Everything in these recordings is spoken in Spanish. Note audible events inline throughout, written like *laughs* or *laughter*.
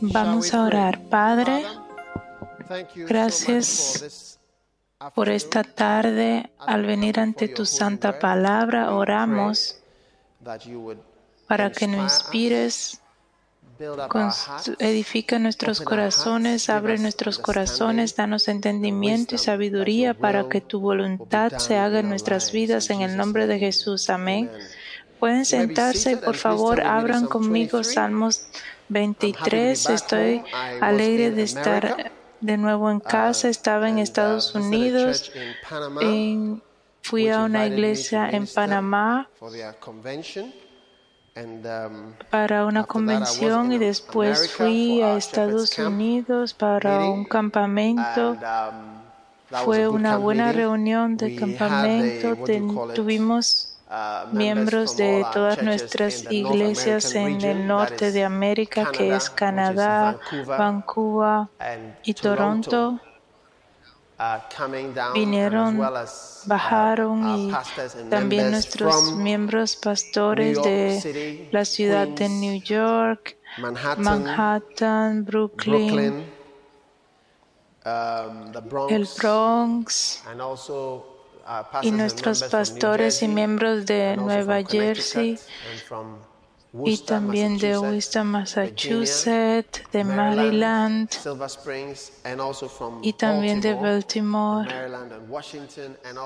Vamos a orar. Padre, gracias por esta tarde. Al venir ante tu santa palabra, oramos para que nos inspires, edifica nuestros corazones, abre nuestros corazones, danos entendimiento y sabiduría para que tu voluntad se haga en nuestras vidas en el nombre de Jesús. Amén. Pueden sentarse y por favor abran conmigo Salmos 23. Estoy alegre de estar de nuevo en casa. Estaba en Estados Unidos. fui a una iglesia en Panamá para una convención y después fui a Estados Unidos para un campamento. Fue una buena reunión de campamento. Tuvimos miembros de todas nuestras iglesias en el norte de América, que es Canadá, Vancouver y Toronto, vinieron, bajaron y también nuestros miembros pastores de la ciudad de New York, Manhattan, Brooklyn, el Bronx y nuestros pastores y miembros de Nueva Jersey y también de Worcester, Massachusetts, de Maryland y también de Baltimore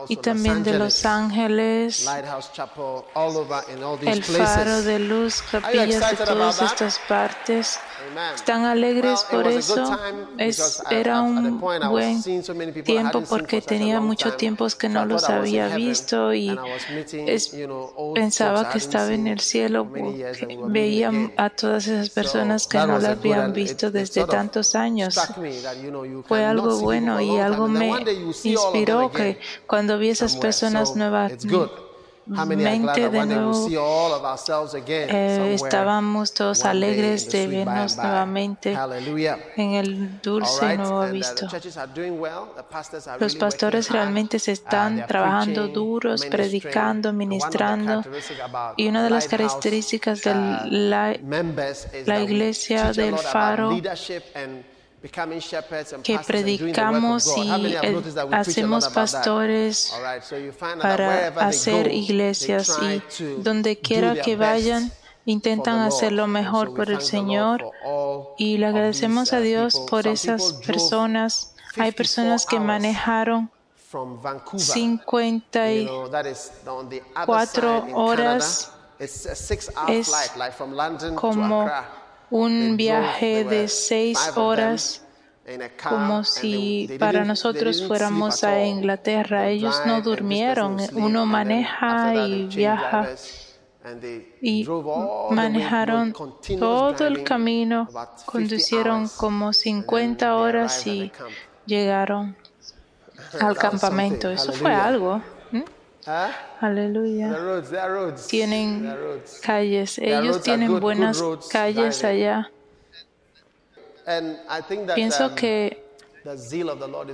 y también de Los Ángeles, el faro de luz, capillas de todas estas partes. ¿Están alegres por eso? Es, era un buen tiempo porque tenía mucho tiempo que no los había visto y pensaba que estaba en el cielo veía a todas esas personas que no la habían visto desde tantos años. Fue algo bueno y algo me inspiró que cuando vi esas personas nuevas mente de nuevo. Eh, estábamos todos alegres de vernos nuevamente en el dulce nuevo visto. Los pastores realmente se están trabajando duros, predicando, ministrando. Y una de las características de uh, la, la iglesia del faro que predicamos y hacemos pastores para hacer iglesias y donde quiera que vayan intentan hacer lo mejor por el Señor y le agradecemos a Dios por esas personas. Hay personas que manejaron 54 horas. Es como un viaje de seis horas como si para nosotros fuéramos a Inglaterra. Ellos no durmieron. Uno maneja y viaja y manejaron todo el camino, conducieron como 50 horas y llegaron *laughs* al campamento. Eso fue algo. Aleluya. Tienen calles. Ellos tienen buenas calles allá. Pienso um, que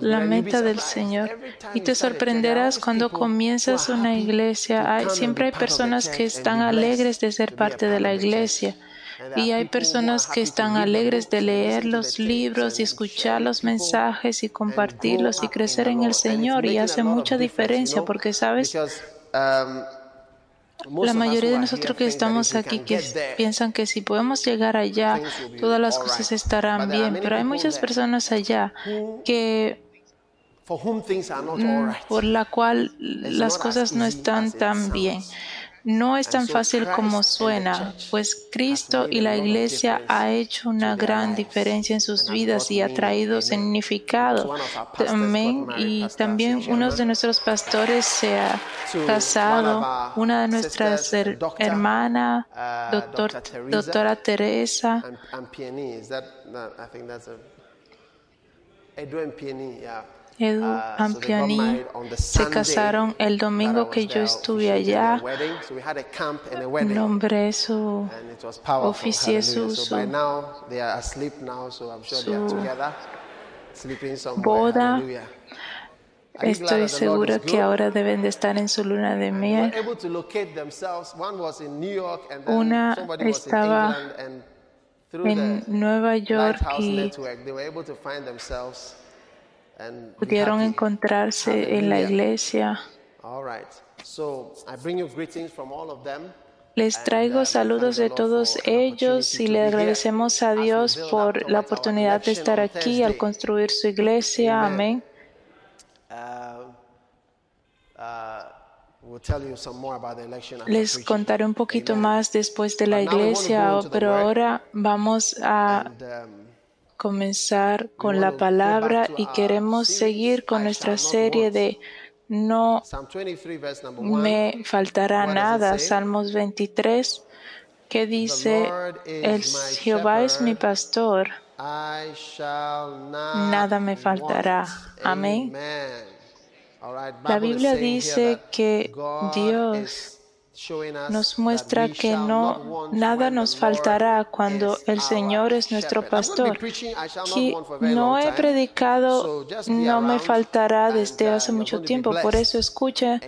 la meta del Señor. Y te sorprenderás cuando comienzas una iglesia. Hay, siempre hay personas que están alegres de ser parte de la iglesia. Y hay personas que están alegres de leer los libros y escuchar los mensajes y compartirlos y crecer en el Señor. Y hace mucha diferencia porque, ¿sabes? La mayoría de nosotros que estamos aquí que piensan que si podemos llegar allá, todas las cosas estarán bien, pero hay muchas personas allá que mm, por la cual las cosas no están tan bien. No es tan fácil como suena, pues Cristo y la Iglesia ha hecho una gran diferencia en sus vidas y ha traído significado. Amén. Y también uno de nuestros pastores se ha casado, una de nuestras hermanas, doctor, doctora Teresa. Edu uh, Ampiani se casaron el domingo que yo estuve allá. Nombré su, oficié su, su, boda. Estoy seguro que ahora deben de estar en su luna de miel. Una estaba en Nueva York y pudieron encontrarse en la iglesia. Les traigo saludos de todos ellos y le agradecemos a Dios por la oportunidad de estar aquí al construir su iglesia. Amén. Uh, uh, Les contaré un poquito más después de la iglesia, pero ahora vamos a um, comenzar con la palabra y queremos seguir con nuestra serie de no me faltará nada. Salmos 23, que dice, el Jehová es mi pastor, nada me faltará. Amén. La Biblia dice que Dios nos muestra que no nada nos faltará cuando el Señor es nuestro pastor. no he predicado, no me faltará desde hace mucho tiempo, por eso escucha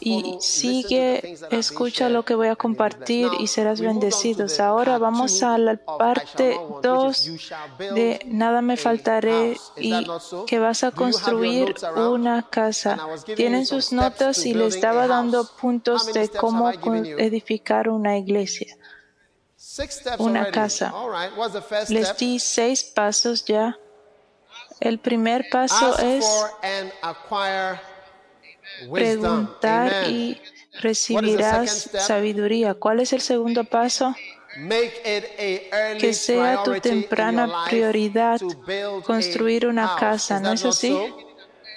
y sigue, escucha lo que voy a compartir y serás bendecidos. Ahora vamos a la parte 2 de nada me faltaré y que vas a construir una casa. Tienen sus notas y les estaba dando puntos de cómo edificar una iglesia, una casa. Les di seis pasos ya. El primer paso es preguntar y recibirás sabiduría. ¿Cuál es el segundo paso? Que sea tu temprana prioridad construir una casa, ¿no es así?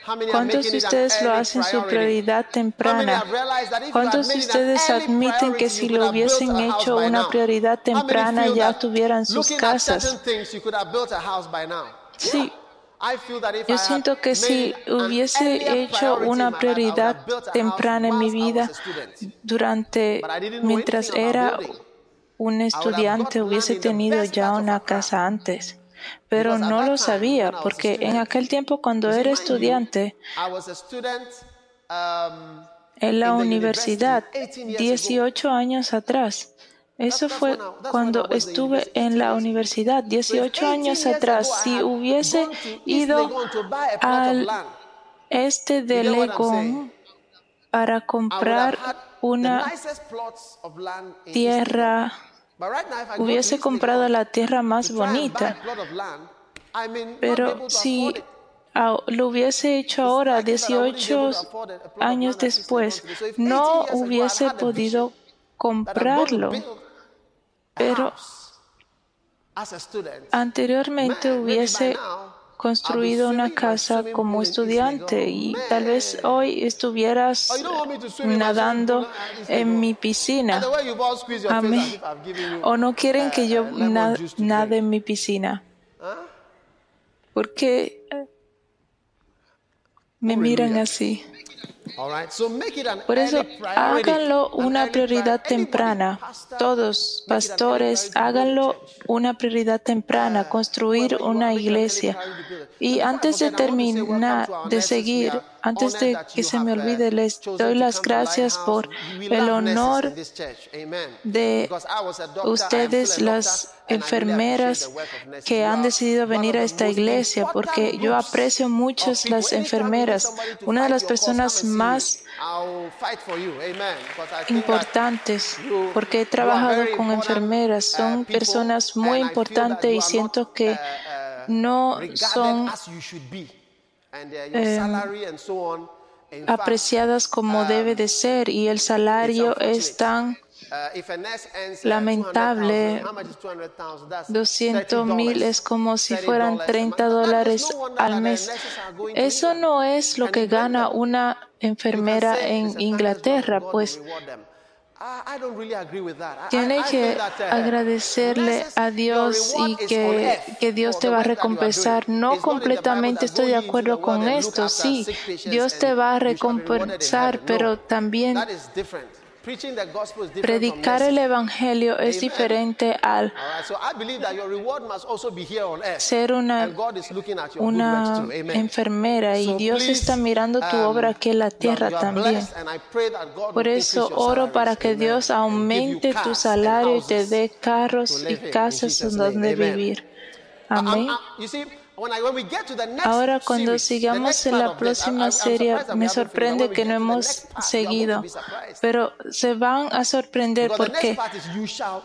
¿Cuántos de ustedes lo hacen su prioridad temprana? ¿Cuántos de ustedes admiten que si lo hubiesen hecho una prioridad temprana ya tuvieran sus casas? Sí. Yo siento que si hubiese hecho una prioridad temprana en mi vida durante, mientras era un estudiante, hubiese tenido ya una casa antes pero no lo sabía porque en aquel tiempo cuando era estudiante en la universidad, 18 años atrás, eso fue cuando estuve en la universidad, 18 años atrás. Si hubiese ido al este de Legon para comprar una tierra hubiese comprado la tierra más bonita. Pero si lo hubiese hecho ahora, 18 años después, no hubiese podido comprarlo. Pero anteriormente hubiese construido una casa como estudiante y tal vez hoy estuvieras nadando en mi piscina. O no quieren que yo nade en mi piscina. Porque me miran así. Por eso, háganlo una prioridad temprana. Todos, pastores, háganlo una prioridad temprana, construir una iglesia. Y antes de terminar, de seguir, Antes de que se me olvide, les doy las gracias por el honor de ustedes, las enfermeras que han decidido venir a esta iglesia, porque yo aprecio mucho las enfermeras. Una de las personas más importantes, porque he trabajado con enfermeras, son personas muy importantes y siento que no son eh, apreciadas como debe de ser y el salario es tan lamentable. 200 mil es como si fueran 30 dólares al mes. Eso no es lo que gana una enfermera en Inglaterra, pues tiene que agradecerle a Dios y que, que, Dios te va a recompensar. No completamente estoy de acuerdo con esto. Sí, Dios te va a recompensar, pero también Predicar el Evangelio es diferente al ser una, una enfermera y Dios está mirando tu um, obra aquí en la tierra también. Por eso oro para que Dios aumente tu salario y te dé carros y casas donde vivir. Amén. Ahora cuando sigamos en la próxima serie, me sorprende que no hemos seguido, pero se van a sorprender porque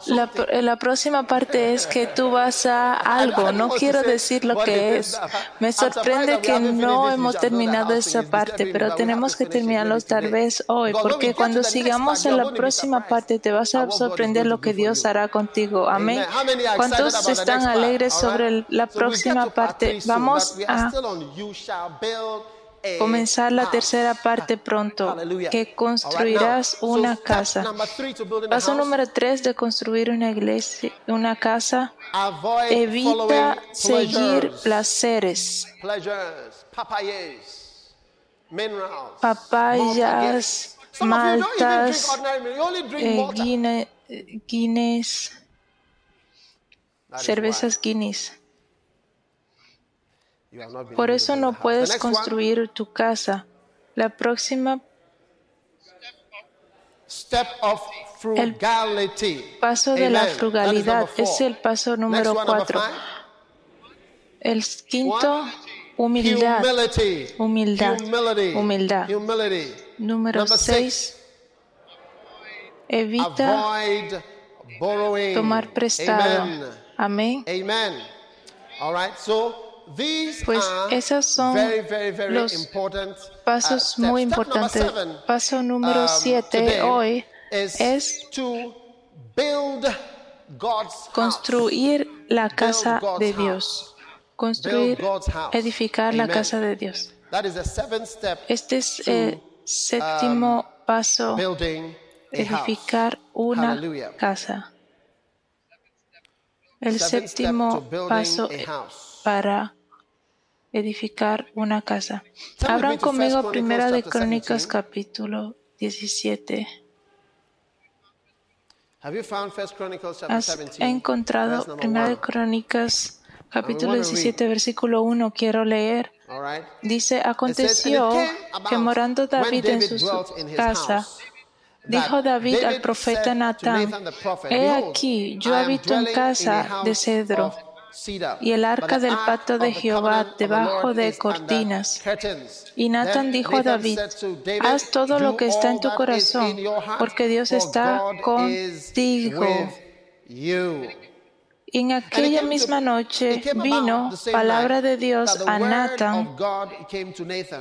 la, la próxima parte es que tú vas a *laughs* algo. No quiero decir lo que es. Me sorprende que no hemos terminado esa parte, pero tenemos que terminarlo tal vez hoy, porque cuando sigamos en la próxima parte te vas a sorprender lo que Dios hará contigo. Amén. ¿Cuántos están alegres sobre la próxima parte? Vamos a comenzar la tercera parte pronto, que construirás una casa. Paso número tres de construir una iglesia, una casa. Evita seguir placeres, papayas, maltas, eh, guinness, cervezas Guinness. Por eso no puedes construir tu casa. La próxima el paso de la frugalidad es el paso número cuatro. El quinto, humildad. Humildad. Humildad. Número seis, evita tomar prestado. Amén. Pues esos son los pasos muy importantes. Paso número 7 um, hoy es construir la casa de Dios. Construir, edificar la casa de Dios. Este es el séptimo um, paso, edificar una casa. El séptimo paso para edificar una casa. Abran conmigo Primera de Crónicas capítulo 17. ¿Has encontrado Primera de Crónicas capítulo 17 versículo 1? Quiero leer. Dice, aconteció que morando David en su casa, Dijo David al profeta Natán, He aquí, yo habito en casa de cedro y el arca del pacto de Jehová debajo de cortinas. Y Nathan dijo a David, haz todo lo que está en tu corazón, porque Dios está contigo. Y en aquella misma noche vino palabra de Dios a Nathan,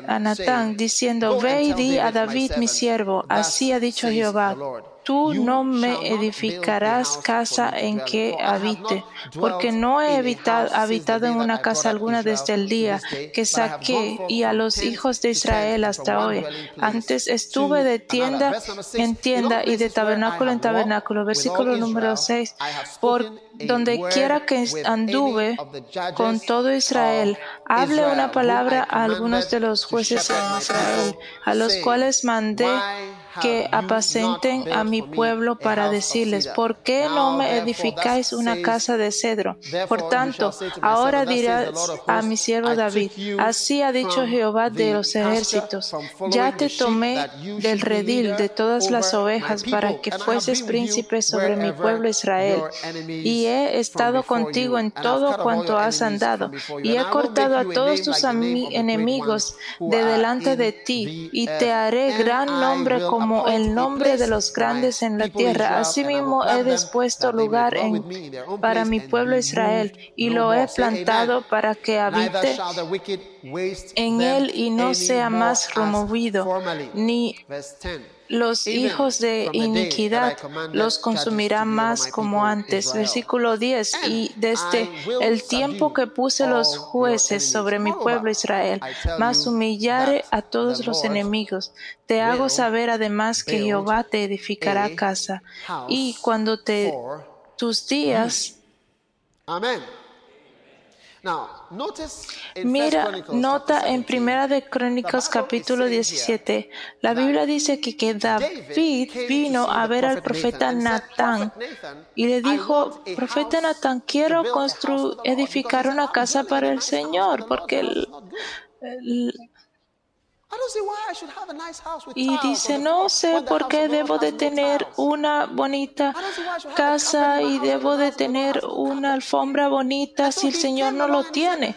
a Nathan diciendo, ve y di a David mi siervo, así ha dicho Jehová, tú no me edificarás casa en que habite, porque no he habitado, en una casa alguna desde el día que saqué y a los hijos de Israel hasta hoy. Antes estuve de tienda en tienda y de tabernáculo en tabernáculo. Versículo número 6. Por donde quiera que anduve con todo Israel, hable una palabra a algunos de los jueces en Israel, a los cuales mandé que apacenten a mi pueblo para decirles, ¿por qué no me edificáis una casa de cedro? Por tanto, ahora dirás a mi siervo David, así ha dicho Jehová de los ejércitos, ya te tomé del redil de todas las ovejas para que fueses príncipe sobre mi pueblo Israel, y he estado contigo en todo cuanto has andado, y he cortado a todos tus enemigos de delante de ti, y te haré gran nombre como el nombre de los grandes en la tierra. Asimismo he dispuesto lugar en, para mi pueblo Israel, y lo he plantado para que habite en él y no sea más removido, ni los hijos de iniquidad los consumirá más como antes. Versículo 10. Y desde el tiempo que puse los jueces sobre mi pueblo Israel, más humillaré a todos los enemigos. Te hago saber además que Jehová te edificará casa. Y cuando te tus días. Amén Mira, nota en Primera de Crónicas capítulo 17, la Biblia dice que, que David vino a ver al profeta Natán y le dijo, profeta Natán, quiero construir, edificar una casa para el Señor, porque el, y dice, no sé por qué debo de tener una bonita casa y debo de tener una alfombra bonita si el Señor no lo tiene.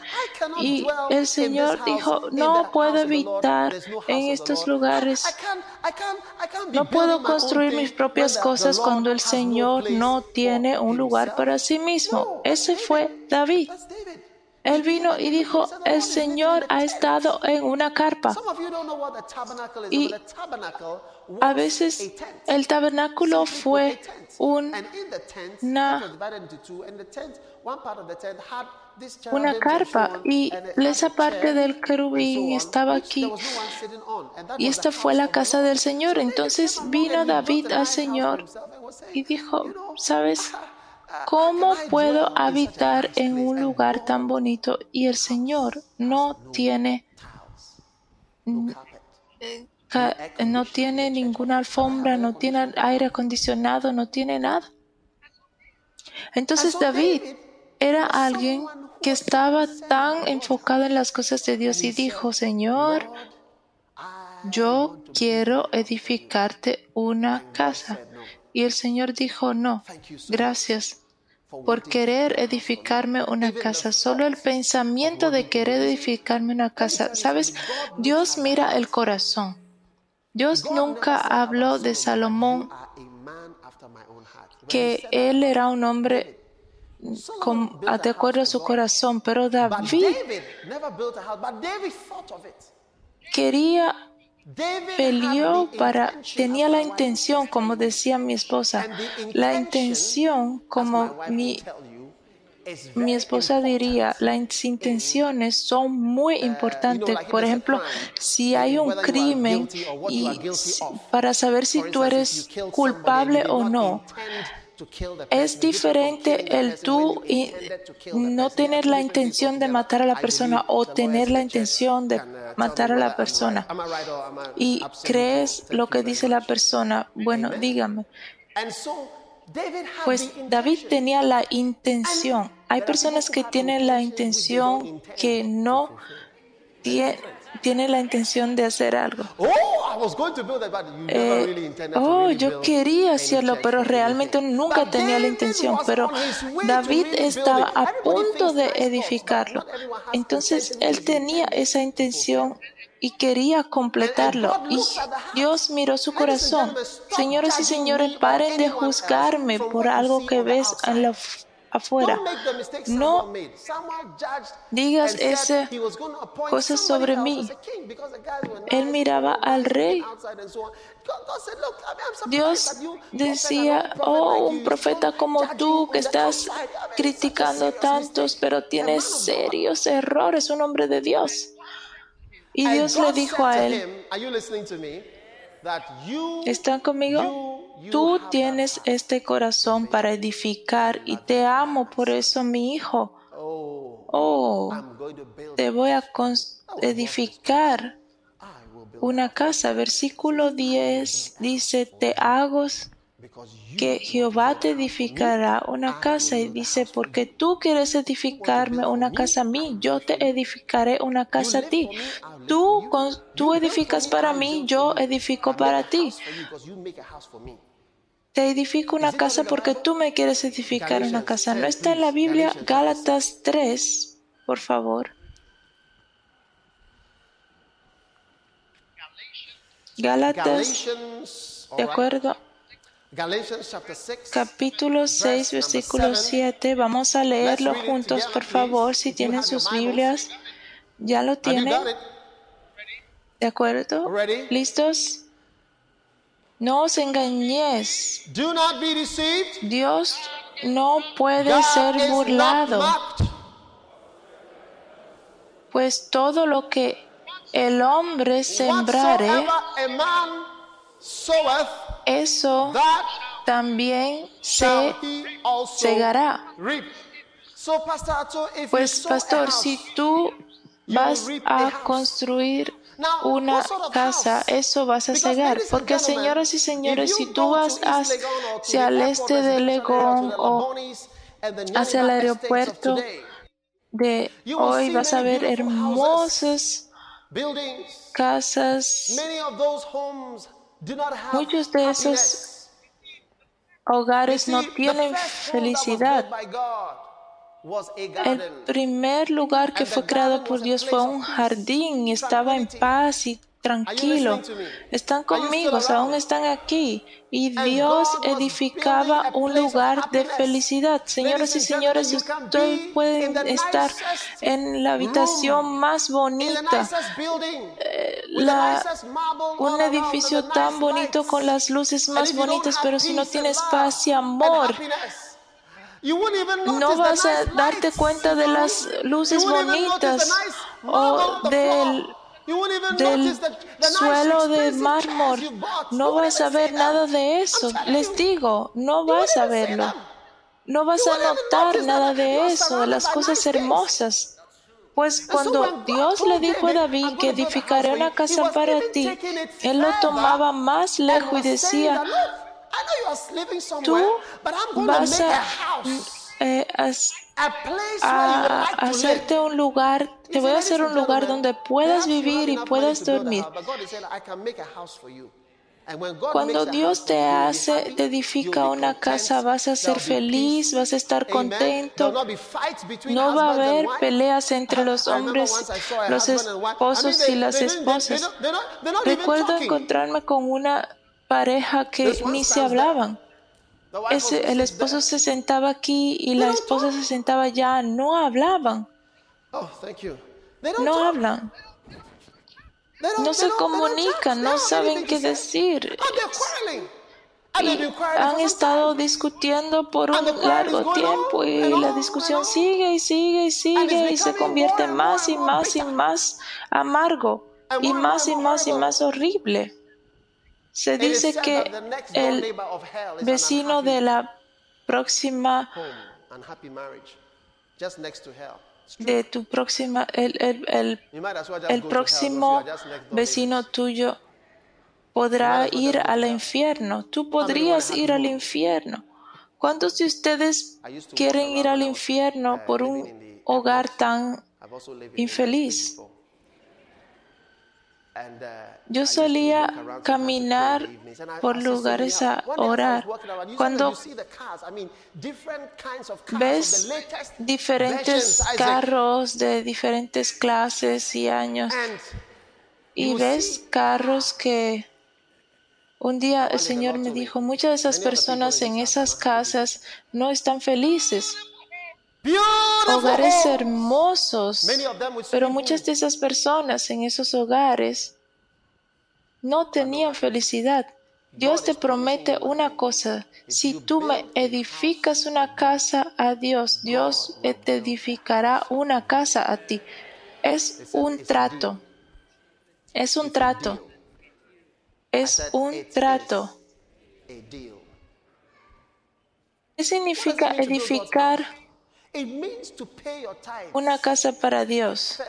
Y el Señor dijo, no puedo evitar en estos lugares, no puedo construir mis propias cosas cuando el Señor no tiene un lugar para sí mismo. Ese fue David. Él vino y dijo, el Señor ha estado en una carpa. Y a veces el tabernáculo fue una, una carpa y esa parte del querubín estaba aquí. Y esta fue la casa del Señor. Entonces vino David al Señor y dijo, ¿sabes? *laughs* ¿Cómo puedo habitar en un lugar tan bonito y el Señor no tiene no tiene ninguna alfombra, no tiene aire acondicionado, no tiene nada? Entonces David era alguien que estaba tan enfocado en las cosas de Dios y dijo, Señor, yo quiero edificarte una casa. Y el Señor dijo, no, gracias por querer edificarme una casa. Solo el pensamiento de querer edificarme una casa. Sabes, Dios mira el corazón. Dios nunca habló de Salomón. Que él era un hombre de acuerdo a su corazón, pero David quería peleó para, tenía la intención, como decía mi esposa, la intención, como mi, mi esposa diría, las intenciones son muy importantes. Por ejemplo, si hay un crimen y para saber si tú eres culpable o no, es diferente el tú y no tener la intención de matar a la persona o tener la intención de matar a la persona. Y crees lo que dice la persona. Bueno, dígame. Pues David tenía la intención. Hay personas que tienen la intención que no tienen tiene la intención de hacer algo. oh, yo quería hacerlo, pero realmente nunca tenía la intención. Pero David estaba a punto de edificarlo. Entonces él tenía esa intención y quería completarlo. Y Dios miró su corazón. Señores y señores, paren de juzgarme por algo que ves en la afuera. No digas esa cosa sobre mí. Él miraba al rey. Dios decía, oh, un profeta como tú que estás criticando tantos, pero tienes serios errores, un hombre de Dios. Y Dios le dijo a él, ¿están conmigo? Tú tienes este corazón para edificar y te amo por eso, mi hijo. Oh, te voy a edificar una casa. Versículo 10 dice, te hago que Jehová te edificará una casa. y dice, porque tú quieres edificarme una casa a mí, yo te edificaré una casa a ti. Tú, tú edificas para mí, yo edifico para ti. Te edifico una casa porque tú me quieres edificar una casa. ¿No está en la Biblia Gálatas 3, por favor? Gálatas, de acuerdo. Capítulo 6, versículo 7. Vamos a leerlo juntos, por favor, si tienen sus Biblias. ¿Ya lo tienen? ¿De acuerdo? ¿Listos? No os engañéis. Dios no puede ser burlado. Pues todo lo que el hombre sembrare, eso también se segará. Pues pastor, si tú vas a construir una casa, eso vas a cegar. Porque señoras y señores, si tú vas hacia el este de Legón o hacia el aeropuerto de hoy, vas a ver hermosas casas. Muchos de esos hogares no tienen felicidad. El primer lugar que fue creado por Dios fue un jardín y estaba en paz y tranquilo. Están conmigo, aún están aquí. Y Dios edificaba un lugar de felicidad. Señoras y señores, ustedes pueden estar en la habitación más bonita, eh, un edificio tan bonito con las luces más bonitas, pero si no tienes paz y amor, no vas a darte cuenta de las luces bonitas o del, del suelo de mármol. No vas a ver nada de eso. Les digo, no vas a verlo. No vas a notar nada de eso, de las cosas hermosas. Pues cuando Dios le dijo a David que edificaré una casa para ti, él lo tomaba más lejos y decía, tú vas a, eh, a, hacerte un lugar, te voy a hacer un lugar donde puedas vivir y puedas dormir. Cuando Dios te hace, te edifica una casa, vas a ser feliz, vas a estar contento. No va a haber peleas entre los *laughs* hombres, los esposos y las esposas. Recuerdo encontrarme con una pareja que ni se hablaban. Ese, el esposo se sentaba aquí y la esposa se sentaba allá. No hablaban. Oh, no hablan. No se comunican, no saben qué decir. Y han estado discutiendo por un largo tiempo y la discusión sigue y sigue y sigue y se convierte más y más y más amargo y más y más y más horrible. Se dice que el vecino de la próxima de tu próxima el, el, el, próximo vecino tuyo podrá ir al infierno. Tú podrías ir al infierno. ¿Cuántos de ustedes quieren ir al infierno uh, por un hogar tan infeliz? Yo solía caminar por lugares a orar. Cuando ves diferentes carros de diferentes clases y años y ves carros que un día el Señor me dijo, muchas de esas personas en esas casas no están felices. Hogares hermosos, pero muchas de esas personas en esos hogares no tenían felicidad. Dios te promete una cosa. Si tú me edificas una casa a Dios, Dios te edificará una casa a ti. Es un trato. Es un trato. Es un trato. ¿Qué significa edificar una casa para Dios?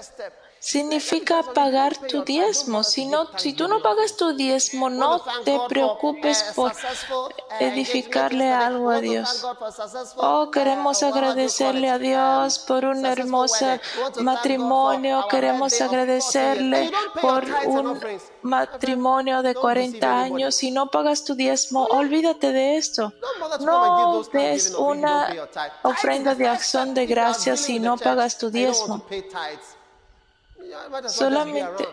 Significa pagar tu diezmo. Si, no, si tú no pagas tu diezmo, no te preocupes por edificarle algo a Dios. Oh, queremos agradecerle a Dios por un hermoso matrimonio. Queremos agradecerle por un matrimonio de 40 años. Si no pagas tu diezmo, olvídate de esto. No des una ofrenda de acción de gracias si no pagas tu diezmo. Solamente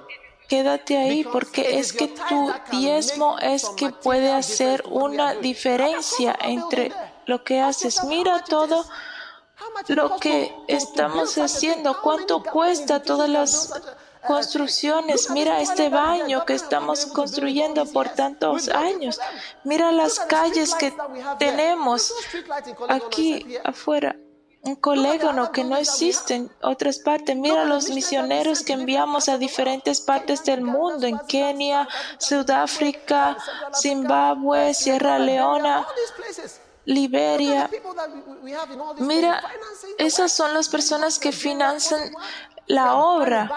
quédate ahí porque es que tu diezmo es que puede hacer una diferencia entre lo que haces. Mira todo lo que estamos haciendo, cuánto cuesta todas las construcciones. Mira este baño que estamos construyendo por tantos años. Mira las calles que tenemos aquí afuera un colégono que no existe en otras partes. Mira los misioneros que enviamos a diferentes partes del mundo, en Kenia, Sudáfrica, Zimbabue, Sierra Leona, Liberia. Mira, esas son las personas que financian la obra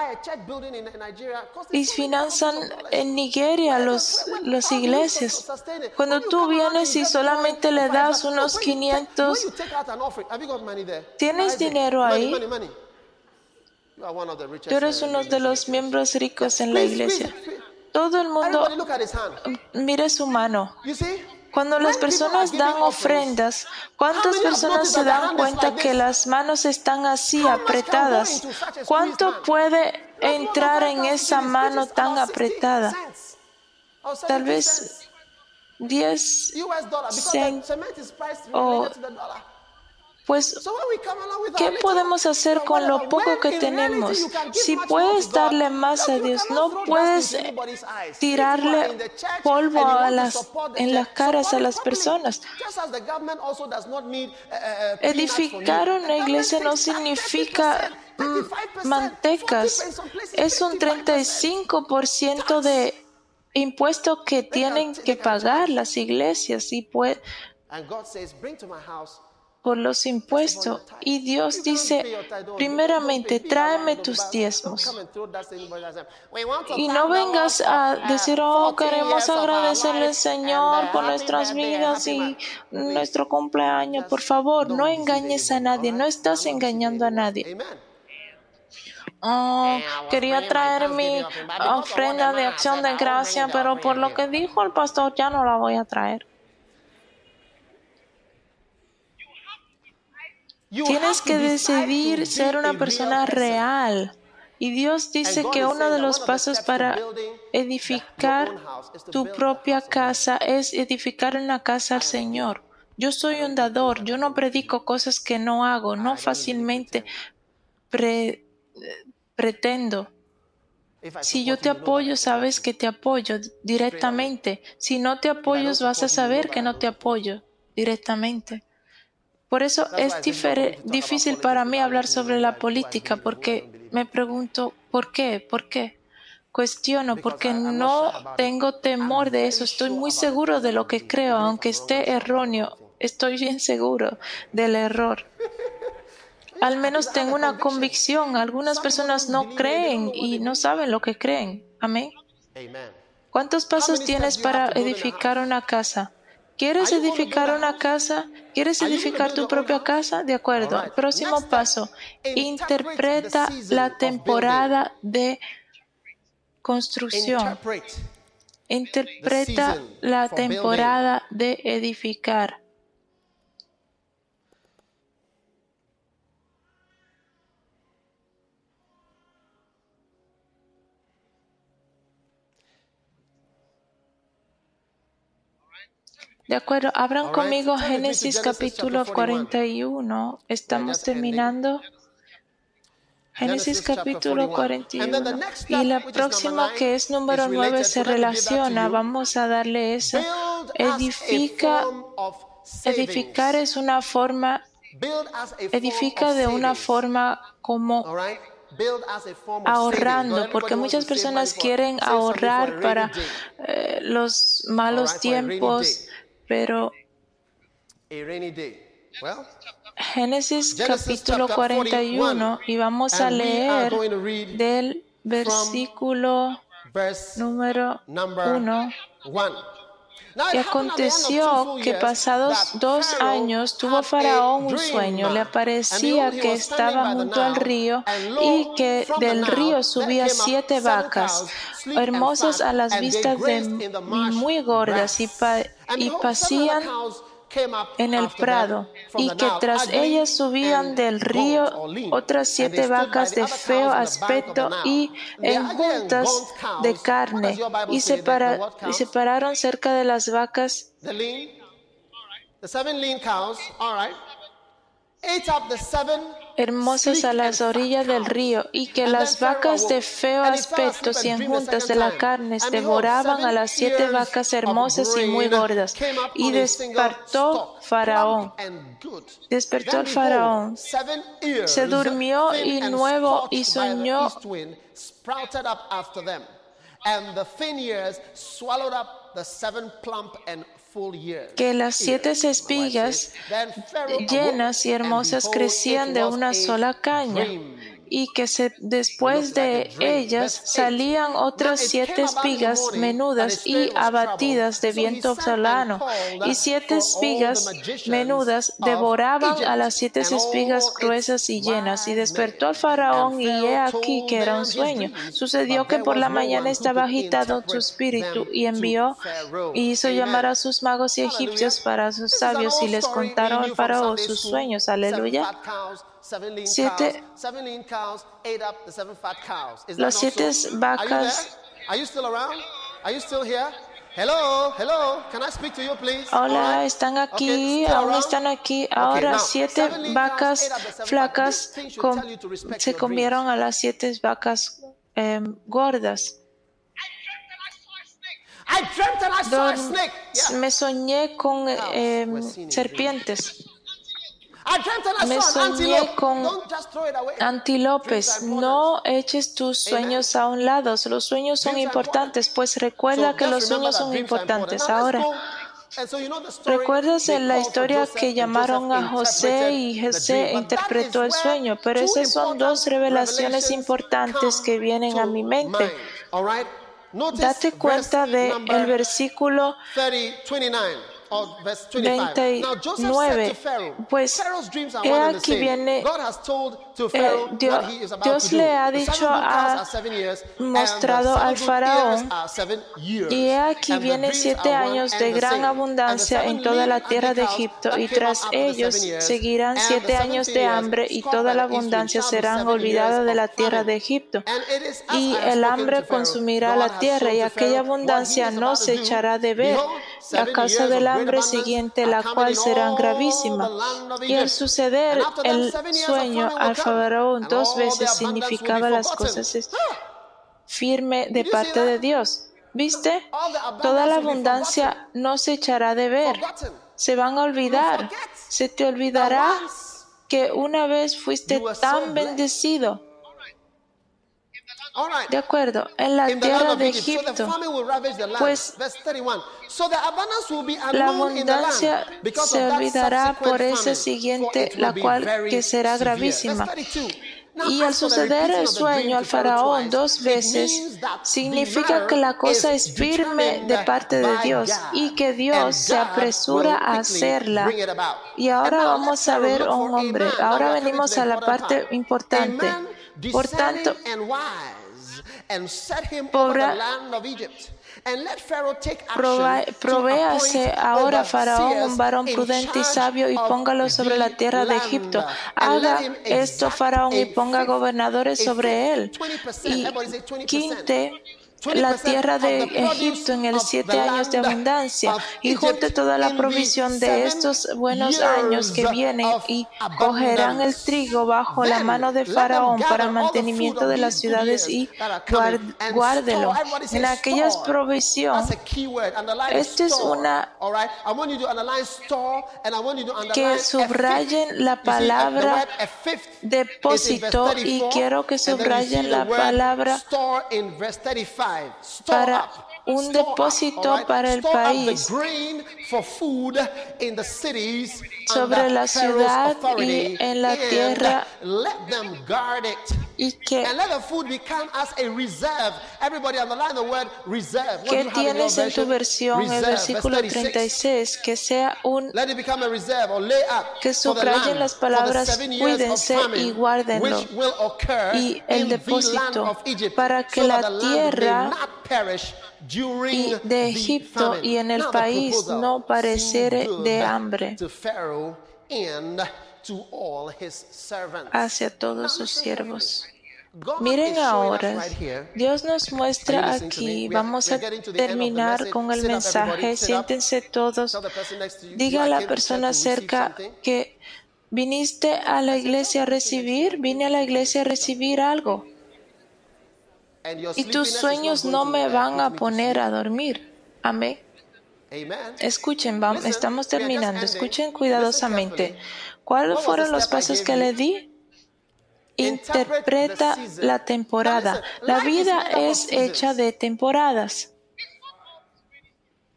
y financian en Nigeria los, las iglesias. Cuando tú vienes y solamente le das unos 500, ¿tienes dinero ahí? Tú eres uno de los miembros ricos en la iglesia. Todo el mundo mire su mano. Cuando las personas dan ofrendas, ¿cuántas personas se dan cuenta que las manos están así apretadas? ¿Cuánto puede entrar en esa mano tan apretada? Tal vez 10 cent o pues, ¿qué podemos hacer con lo poco que tenemos? Si puedes darle más a Dios, no puedes tirarle polvo a las, en las caras a las personas. Edificar una iglesia no significa mm, mantecas. Es un 35% de impuesto que tienen que pagar las iglesias y pues por los impuestos. Y Dios dice, primeramente, tráeme tus diezmos. Y no vengas a decir, oh, queremos agradecerle al Señor por nuestras vidas y nuestro cumpleaños. Por favor, no engañes a nadie, no estás engañando a nadie. Oh, quería traer mi ofrenda de acción de gracia, pero por lo que dijo el pastor ya no la voy a traer. Tienes que decidir ser una persona real. Y Dios dice que uno de los pasos para edificar tu propia casa es edificar una casa al Señor. Yo soy un dador, yo no predico cosas que no hago, no fácilmente pretendo. Si yo te apoyo, sabes que te apoyo directamente. Si no te apoyo, vas a saber que no te apoyo directamente. Por eso es difícil para mí hablar sobre la política, porque me pregunto, ¿por qué? ¿Por qué? Cuestiono, porque no tengo temor de eso. Estoy muy seguro de lo que creo, aunque esté erróneo. Estoy bien seguro del error. Al menos tengo una convicción. Algunas personas no creen y no saben lo que creen. Amén. ¿Cuántos pasos tienes para edificar una casa? ¿Quieres edificar una casa? ¿Quieres edificar tu propia casa? De acuerdo. Próximo paso. Interpreta la temporada de construcción. Interpreta la temporada de edificar. De acuerdo, abran conmigo Génesis capítulo 41. Estamos terminando. Génesis capítulo 41. Y la próxima que es número 9 se relaciona. Vamos a darle eso. Edifica. Edificar es una forma. Edifica de una forma como ahorrando, porque muchas personas quieren ahorrar para eh, los malos tiempos pero Génesis capítulo 41 y vamos a leer del versículo número 1. Y aconteció que pasados dos años tuvo Faraón un sueño. Le aparecía que estaba junto al río y que del río subía siete vacas, hermosas a las vistas de muy gordas y, y pasían en el prado, y que tras ellas subían del río otras siete vacas de feo aspecto y en juntas de carne, y, separaron cerca de las vacas hermosas a las orillas del río, y que las vacas de feo aspecto y juntas de la carne devoraban a las siete vacas hermosas y muy gordas. Y despertó Faraón. Despertó el Faraón. Se durmió y nuevo y soñó que las siete espigas llenas y hermosas crecían de una sola caña y que se, después de ellas salían otras siete espigas menudas y abatidas de viento solano, y siete espigas menudas devoraban a las siete espigas gruesas y llenas, y despertó al faraón, y he aquí que era un sueño. Sucedió que por la mañana estaba agitado su espíritu, y envió y hizo llamar a sus magos y egipcios para sus sabios, y les contaron al faraón sus sueños. Aleluya siete, las siete vacas. Hola, están aquí, aún están aquí. Ahora siete vacas flacas se comieron a las siete vacas em, gordas. me soñé con em, serpientes. Me soñé con antílopes. No eches tus sueños a un lado. Los sueños son importantes, pues recuerda que los sueños son importantes. Ahora, ¿Recuerdas la historia que llamaron a José y José interpretó el sueño? Pero esas son dos revelaciones importantes que vienen a mi mente. Date cuenta del el versículo 29. Pues he aquí viene, eh, Dios, le ha dicho, ha mostrado al faraón, y he aquí vienen siete años de gran abundancia en toda la tierra de Egipto, y tras ellos seguirán siete años de hambre, y toda la abundancia será olvidada de la tierra de Egipto. Y el hambre consumirá la tierra, y aquella abundancia no se echará de ver a causa del hambre siguiente, la cual será gravísima. Y al suceder el sueño al faraón dos veces significaba las cosas firme de parte de Dios. ¿Viste? Toda la abundancia no se echará de ver. Se van a olvidar. Se te olvidará que una vez fuiste tan bendecido de acuerdo, en la tierra de Egipto, pues la abundancia se olvidará por ese siguiente, la cual que será gravísima. Y al suceder el sueño al faraón dos veces, significa que la cosa es firme de parte de Dios y que Dios se apresura a hacerla. Y ahora vamos a ver a un hombre. Ahora venimos a la parte importante. Por tanto, Provéase ahora Faraón un varón prudente y sabio y póngalo sobre la tierra de Egipto. Haga esto Faraón y ponga gobernadores sobre él. Y quinte la tierra de Egipto en el siete años de abundancia y junte toda la provisión de estos buenos años que vienen y cogerán el trigo bajo la mano de Faraón para mantenimiento de las ciudades y guárdelo. en aquellas provisión. Esta es una que subrayen la palabra depósito y quiero que subrayen la palabra para un depósito para el país sobre la ciudad y en la tierra y que, que tienes en tu versión el versículo 36 que sea un que subrayen las palabras cuídense y guárdenlo y el depósito para que la tierra y de Egipto y en el país no pareciere de hambre. hacia todos sus siervos. Miren ahora, Dios nos muestra aquí, vamos a terminar con el mensaje, siéntense todos, diga a la persona cerca que viniste a la iglesia a recibir, vine a la iglesia a recibir algo y tus sueños no me van a poner a dormir. Amén. Escuchen, vamos, estamos terminando. Escuchen cuidadosamente. ¿Cuáles fueron los pasos que le di? Interpreta la temporada. La vida es hecha de temporadas.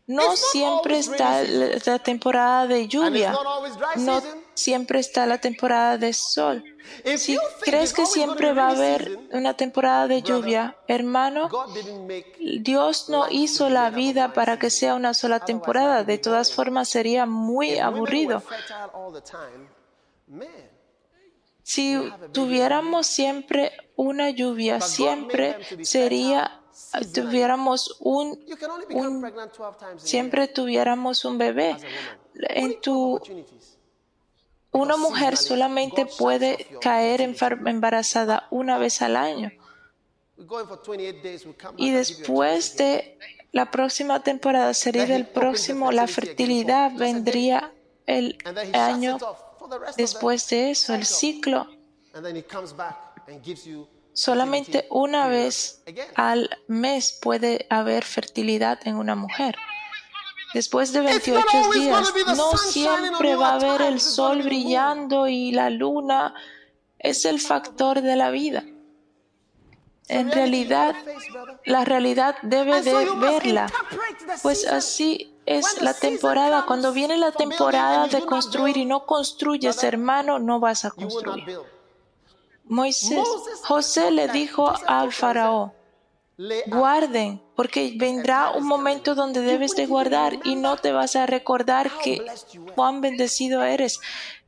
No siempre está la temporada de lluvia. No siempre está la temporada de sol. Si crees que siempre va a haber una temporada de lluvia, hermano, Dios no hizo la vida para que sea una sola temporada. De todas formas, sería muy aburrido. Si tuviéramos siempre una lluvia, siempre sería tuviéramos un, siempre tuviéramos un bebé en tu una mujer solamente puede caer embarazada una vez al año. Y después de la próxima temporada sería del próximo, la fertilidad vendría el año después de eso, el ciclo. Solamente una vez al mes puede haber fertilidad en una mujer. Después de 28 días, no siempre va a haber el sol brillando y la luna. Es el factor de la vida. En realidad, la realidad debe de verla, pues así es la temporada. Cuando viene la temporada de construir y no construyes, hermano, no vas a construir. Moisés, José le dijo al faraón, guarden, porque vendrá un momento donde debes de guardar y no te vas a recordar que cuán bendecido eres.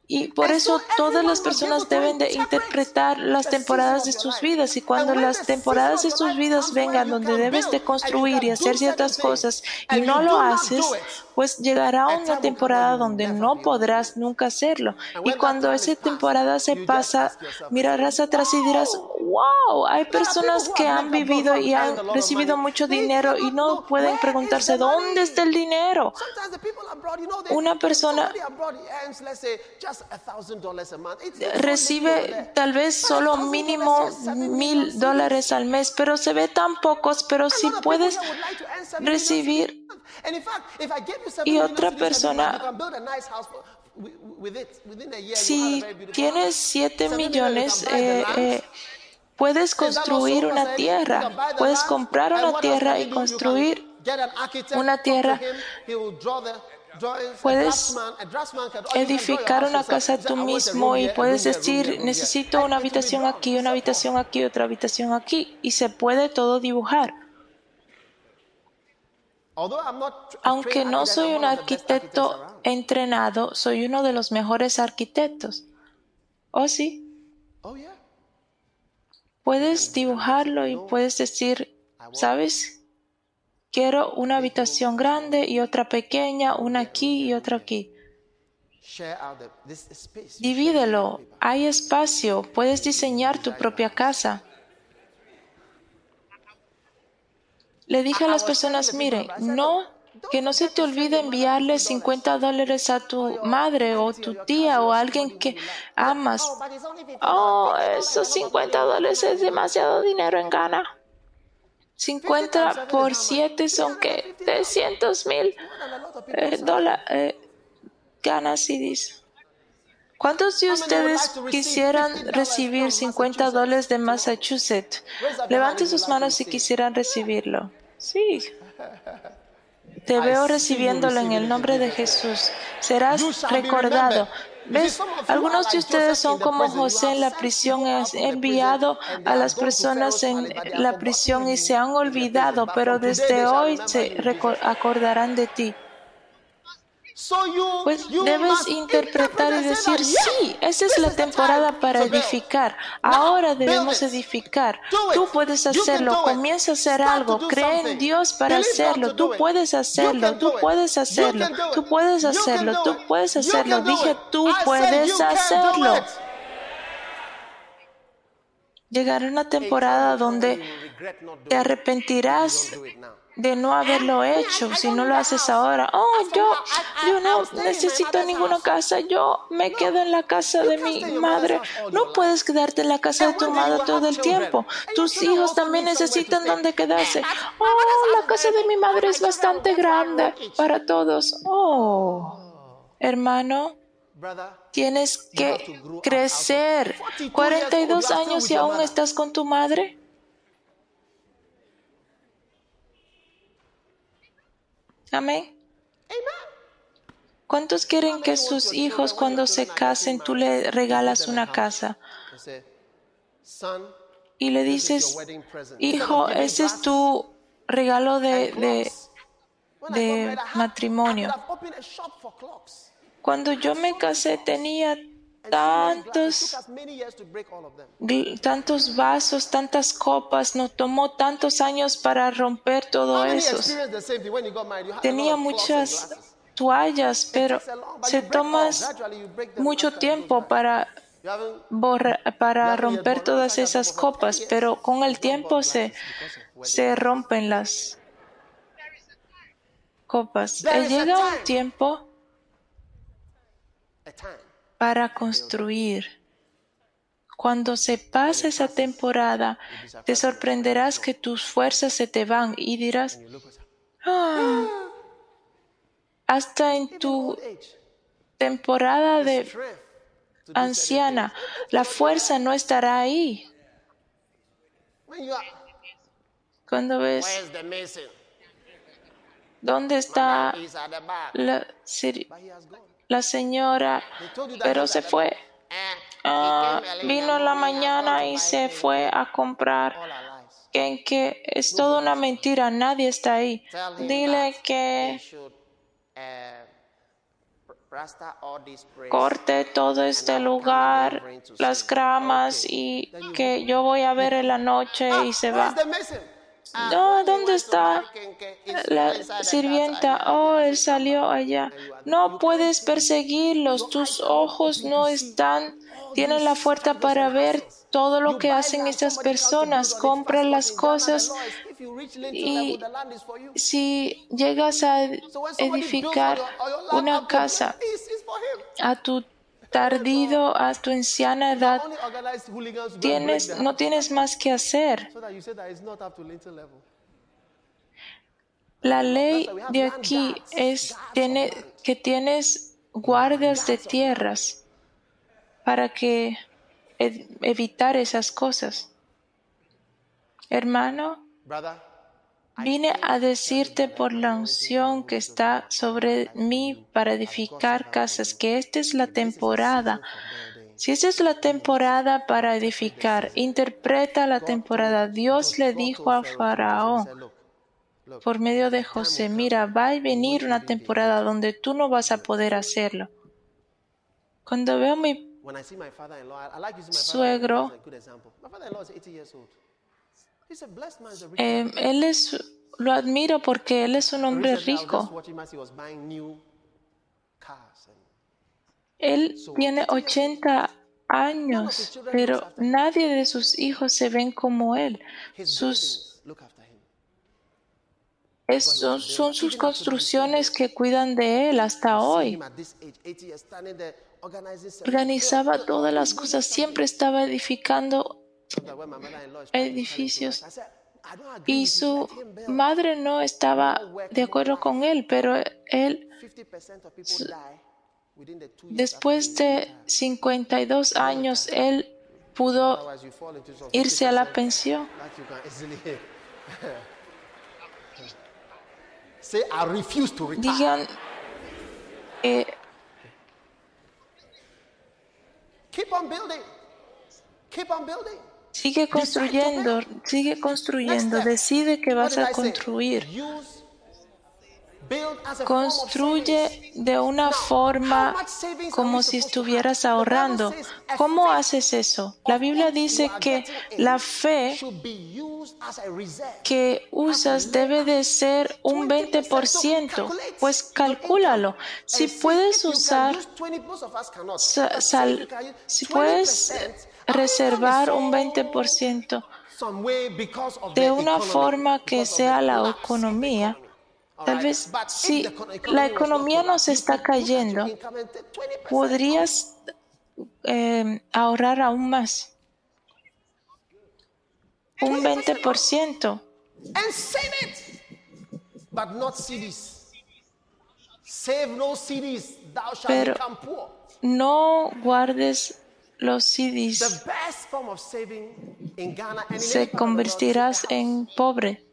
Y por eso todas las personas deben de interpretar las temporadas de sus vidas y cuando las temporadas de sus vidas vengan donde debes de construir y hacer ciertas cosas y no lo haces, pues llegará una temporada donde no podrás nunca hacerlo. Y cuando esa temporada se pasa, mirarás atrás y dirás, wow, hay personas que han vivido y han recibido mucho dinero y no pueden preguntarse, ¿dónde está el dinero? Una persona recibe tal vez solo mínimo mil dólares al mes, pero se ve tan pocos, pero si puedes recibir y otra persona si tienes 7 millones, eh, eh, puedes construir una tierra, puedes comprar una tierra y construir una tierra. Puedes edificar una casa tú mismo y puedes decir, necesito una habitación aquí, una habitación aquí, otra habitación aquí, y se puede todo dibujar. Aunque no soy un arquitecto entrenado, soy uno de los mejores arquitectos. ¿Oh, sí? Puedes dibujarlo y puedes decir, ¿sabes? Quiero una habitación grande y otra pequeña, una aquí y otra aquí. Divídelo, hay espacio, puedes diseñar tu propia casa. Le dije a las personas, miren, no, que no se te olvide enviarle 50 dólares a tu madre o tu tía o a alguien que amas. Oh, esos 50 dólares es demasiado dinero en Ghana. 50 por 7 son que 300 mil eh, dólares. Eh, Ghana CDs. ¿Cuántos de ustedes quisieran recibir 50 dólares de Massachusetts? Levanten sus manos si quisieran recibirlo. Sí, *laughs* Te veo recibiéndolo en el nombre de Jesús. Serás recordado. ¿Ves? Algunos de ustedes son como José en la prisión, es enviado a las personas en la prisión y se han olvidado, pero desde hoy se acordarán de ti. Pues debes interpretar y decir, sí, esa es la temporada para edificar. Ahora debemos edificar. Tú puedes hacerlo. Comienza a hacer algo. Cree en Dios para hacerlo. Tú puedes hacerlo. Tú puedes hacerlo. Tú puedes hacerlo. Tú puedes hacerlo. Dije, tú puedes hacerlo. Llegará una temporada donde te arrepentirás de no haberlo hecho si no lo haces ahora. Oh, yo, yo no necesito ninguna casa, yo me quedo en la casa de mi madre. No puedes quedarte en la casa de tu madre todo el tiempo. Tus hijos también necesitan donde quedarse. Oh, la casa de mi madre es bastante grande para todos. Oh, hermano. Tienes que crecer. 42 años y aún estás con tu madre. Amén. ¿Cuántos quieren que sus hijos cuando se casen tú le regalas una casa? Y le dices, hijo, ese es tu regalo de, de matrimonio. Cuando yo me casé tenía tantos, tantos vasos, tantas copas, nos tomó tantos años para romper todo eso. Tenía muchas toallas, pero se toma mucho tiempo para, para romper todas esas copas, pero con el tiempo se, se rompen las copas. Llega un tiempo para construir. Cuando se pase esa temporada, te sorprenderás que tus fuerzas se te van y dirás, ah, hasta en tu temporada de anciana, la fuerza no estará ahí. Cuando ves dónde está la, la señora, pero se fue. Ah, vino la mañana y se fue a comprar. En que es toda una mentira, nadie está ahí. Dile que corte todo este lugar, las gramas y que yo voy a ver en la noche y se va. No, ¿dónde está la sirvienta? Oh, él salió allá. No puedes perseguirlos, tus ojos no están, tienen la fuerza para ver todo lo que hacen estas personas. Compran las cosas y si llegas a edificar una casa a tu tardido a tu anciana edad, tienes, no tienes más que hacer. La ley de aquí es tiene, que tienes guardias de tierras para que evitar esas cosas. Hermano, Vine a decirte por la unción que está sobre mí para edificar casas, que esta es la temporada. Si esta es la temporada para edificar, interpreta la temporada. Dios le dijo a Faraón por medio de José, mira, va a venir una temporada donde tú no vas a poder hacerlo. Cuando veo a mi suegro, eh, él es, lo admiro porque él es un hombre rico. Él tiene 80 años, pero nadie de sus hijos se ven como él. Sus, son sus construcciones que cuidan de él hasta hoy. Organizaba todas las cosas, siempre estaba edificando edificios. Y su madre no estaba de acuerdo con él, pero él, después de 52 años, él pudo irse a la pensión. Digan, eh, Sigue construyendo, sigue construyendo, decide que vas a construir. Construye de una forma como si estuvieras ahorrando. ¿Cómo haces eso? La Biblia dice que la fe que usas debe de ser un 20%. Pues calcúlalo. Si puedes usar, si puedes reservar un 20% de una forma que sea la economía, Tal vez si la economía nos está cayendo, podrías eh, ahorrar aún más. Un 20%. Pero no guardes los CDs. Se convertirás en pobre.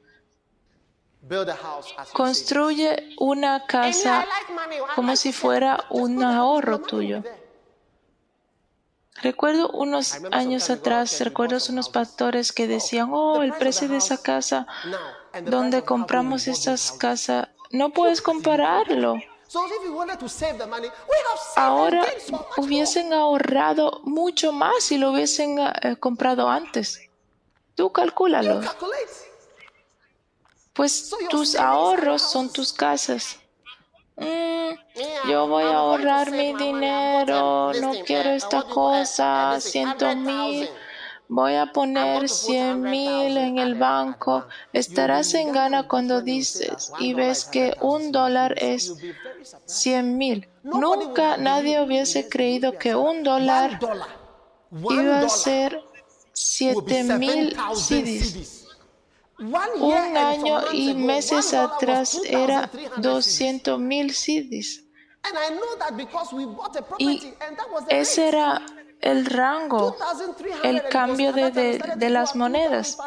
Construye una casa como si fuera un ahorro tuyo. Recuerdo unos años atrás, recuerdo unos pastores que decían, oh, el precio de esa casa donde compramos estas casas, no puedes compararlo. Ahora hubiesen ahorrado mucho más si lo hubiesen eh, comprado antes. Tú calcúlalo. Pues tus ahorros son tus casas. Mm, yo voy a ahorrar mi dinero, no quiero esta cosa, ciento mil, voy a poner cien mil en el banco. Estarás en gana cuando dices y ves que un dólar es cien mil. Nunca nadie hubiese creído que un dólar iba a ser siete mil CDs. Un año y meses atrás era 200 mil CDs. Y ese era el rango, el cambio de, de, las monedas.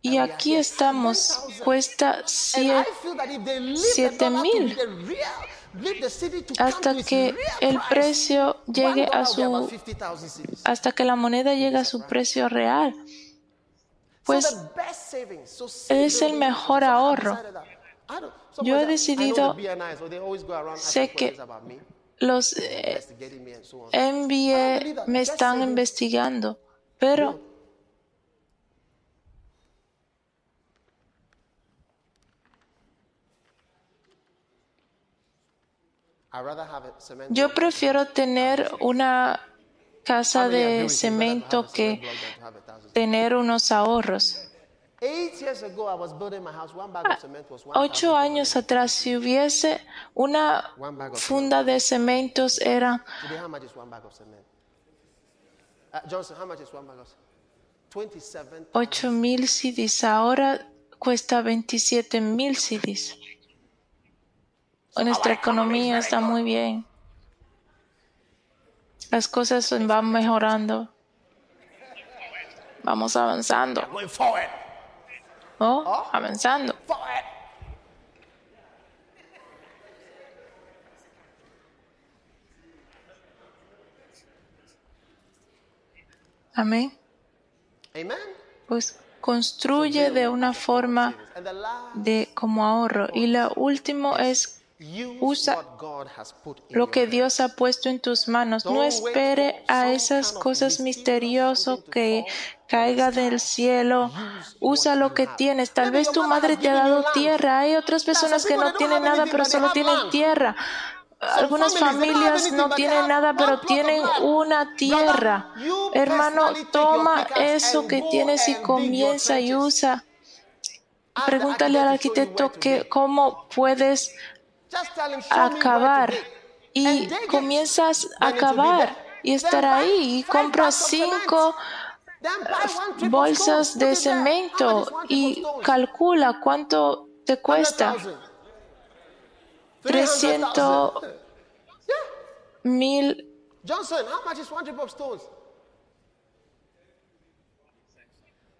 Y aquí estamos, cuesta 7 mil. hasta que el precio llegue a su, hasta que la moneda llegue a su precio real. Pues es el mejor ahorro. Yo he decidido, sé que los eh, me están investigando, pero yo prefiero tener una casa de cemento que tener unos ahorros. Ocho años atrás, si hubiese una funda de cementos, era... Ocho mil CDs, ahora cuesta 27 mil CDs. Nuestra economía está muy bien. Las cosas van mejorando. Vamos avanzando. Oh, avanzando. Amén. Pues construye de una forma de como ahorro. Y lo último es Usa lo que Dios ha puesto en tus manos. No espere a esas cosas misteriosas que caiga del cielo. Usa lo que tienes. Tal vez tu madre te ha dado tierra. Hay otras personas que no tienen nada, pero solo tienen tierra. Algunas familias no tienen nada, pero tienen una tierra. Hermano, toma eso que tienes y comienza y usa. Pregúntale al arquitecto que cómo puedes acabar y comienzas a acabar y estar ahí y compras cinco bolsas de cemento y calcula cuánto te cuesta. 300 mil. Johnson, how much is one drip of stones?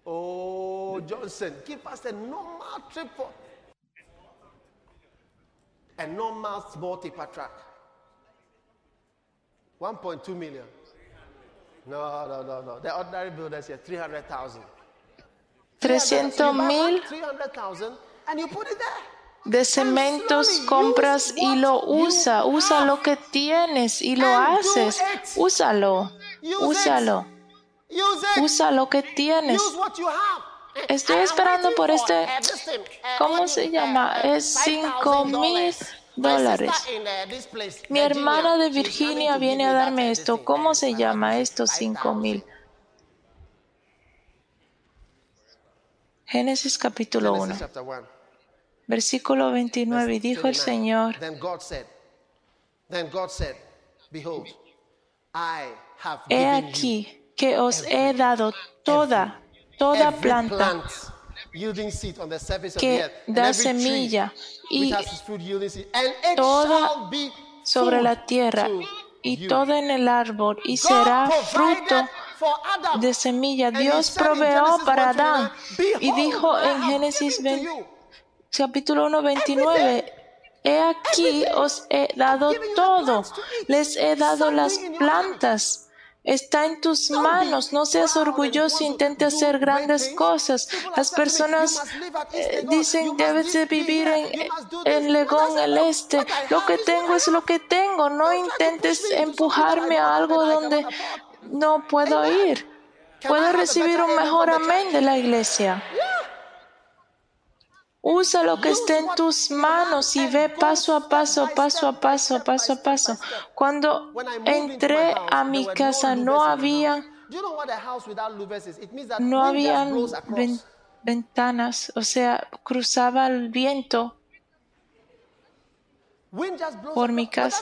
Oh, Johnson, give us a normal trip for a normal small tipper truck. 1.2 million. No, no, no, no. The ordinary builders here, 300,000. 300 mil de cementos compras y lo usa, usa lo que tienes y lo haces, úsalo, úsalo, usa lo que tienes. Estoy esperando por este, ¿cómo se llama? Es 5 mil dólares. Mi hermana de Virginia viene a darme esto. ¿Cómo se llama esto? 5 mil. Génesis capítulo 1, versículo 29. Y dijo el Señor, He aquí que os he dado toda, toda planta que da semilla y toda sobre la tierra y todo en el árbol y será fruto de semilla. Dios proveó para Adán. y dijo en Génesis 20, capítulo 1, 29, He aquí os he dado todo, les he dado las plantas. Está en tus manos, no seas orgulloso, intente hacer grandes cosas. Las personas eh, dicen, debes de vivir en, en Legón, el Este. Lo que tengo es lo que tengo, no intentes empujarme a algo donde no puedo ir. Puedo recibir un mejor amén de la iglesia. Usa lo que esté en tus manos y ve paso a paso, paso a paso, paso a paso. Cuando entré a mi casa no había no habían ventanas, o sea, cruzaba el viento por mi casa.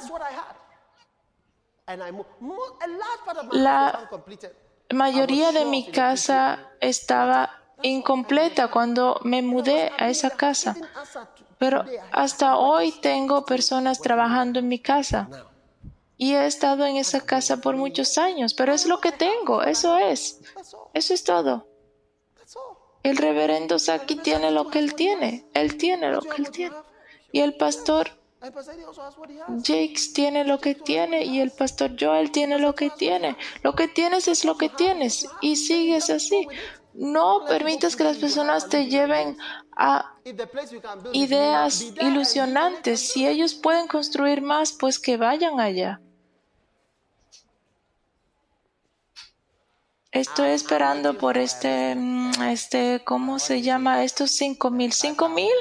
La mayoría de mi casa estaba incompleta cuando me mudé a esa casa, pero hasta hoy tengo personas trabajando en mi casa. Y he estado en esa casa por muchos años, pero es lo que tengo, eso es. Eso es todo. El reverendo Saki tiene lo que él tiene, él tiene lo que él tiene. Y el pastor Jakes tiene lo que tiene y el pastor Joel tiene lo que tiene. Lo que tienes es lo que tienes y sigues así. No permitas que las personas te lleven a ideas ilusionantes. Si ellos pueden construir más, pues que vayan allá. Estoy esperando por este, mm, este, ¿cómo se llama? Estos cinco mil. ¿Cinco mil?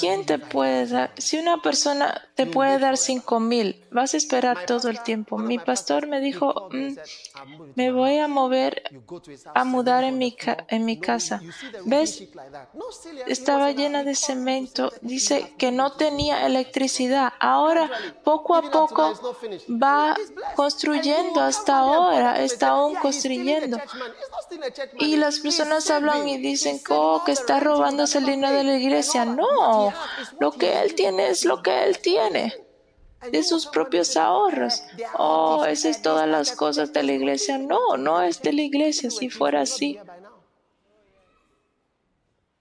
¿Quién te puede dar? Si una persona te puede dar cinco mil, vas a esperar todo el tiempo. Mi pastor me dijo, mm, me voy a mover, a mudar en mi, en mi casa. ¿Ves? Estaba llena de cemento. Dice que no tenía electricidad. Ahora, poco a poco, va construyendo. Hasta ahora está aún construyendo. Y las personas hablan y dicen, oh, que está robándose el dinero de la iglesia. No, lo que él tiene es lo que él tiene de sus propios ahorros. Oh, esas es todas las cosas de la iglesia. No, no es de la iglesia. Si fuera así,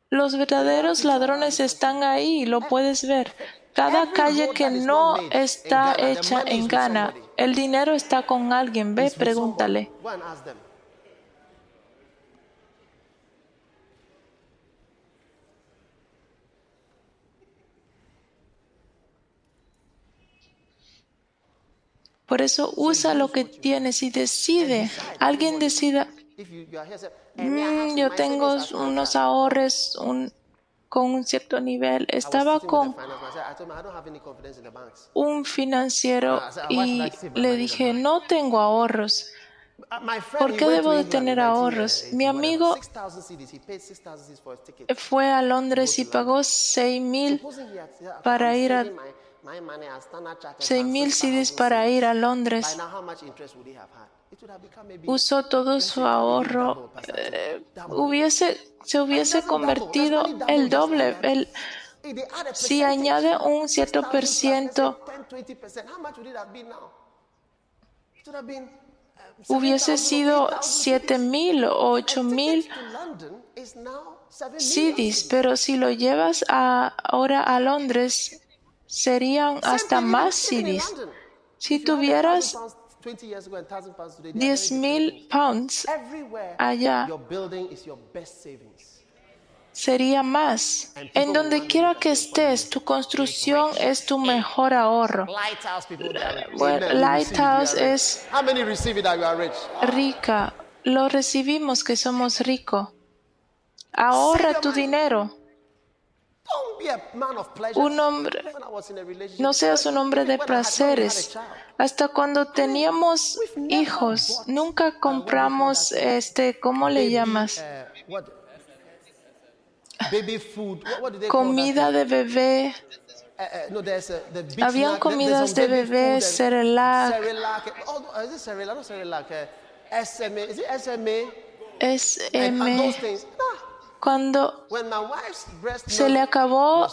los verdaderos ladrones están ahí, lo puedes ver. Cada calle que no está hecha en gana, el dinero está con alguien. Ve, pregúntale. Por eso usa lo que tienes y decide. Alguien decida, mm, yo tengo unos ahorros con un cierto nivel. Estaba con un financiero y le dije, no tengo ahorros. ¿Por qué debo de tener ahorros? Mi amigo fue a Londres y pagó seis mil para ir a 6.000 CDs para ir a Londres. Usó todo su ahorro. Eh, hubiese, se hubiese convertido el doble. El, si añade un cierto por ciento, hubiese sido siete mil o ocho mil CDs, pero si lo llevas ahora a Londres, serían hasta más CDs. Si tuvieras 10 mil pounds allá, sería más. En donde quiera que estés, tu construcción es tu mejor ahorro. Lighthouse es rica. Lo recibimos que somos ricos. Ahorra tu dinero. Un hombre, no seas un hombre de placeres. Hasta cuando teníamos hijos, nunca compramos este, ¿cómo le llamas? Comida de bebé. Habían comidas de bebé, Cerelac. SM. Cuando se le acabó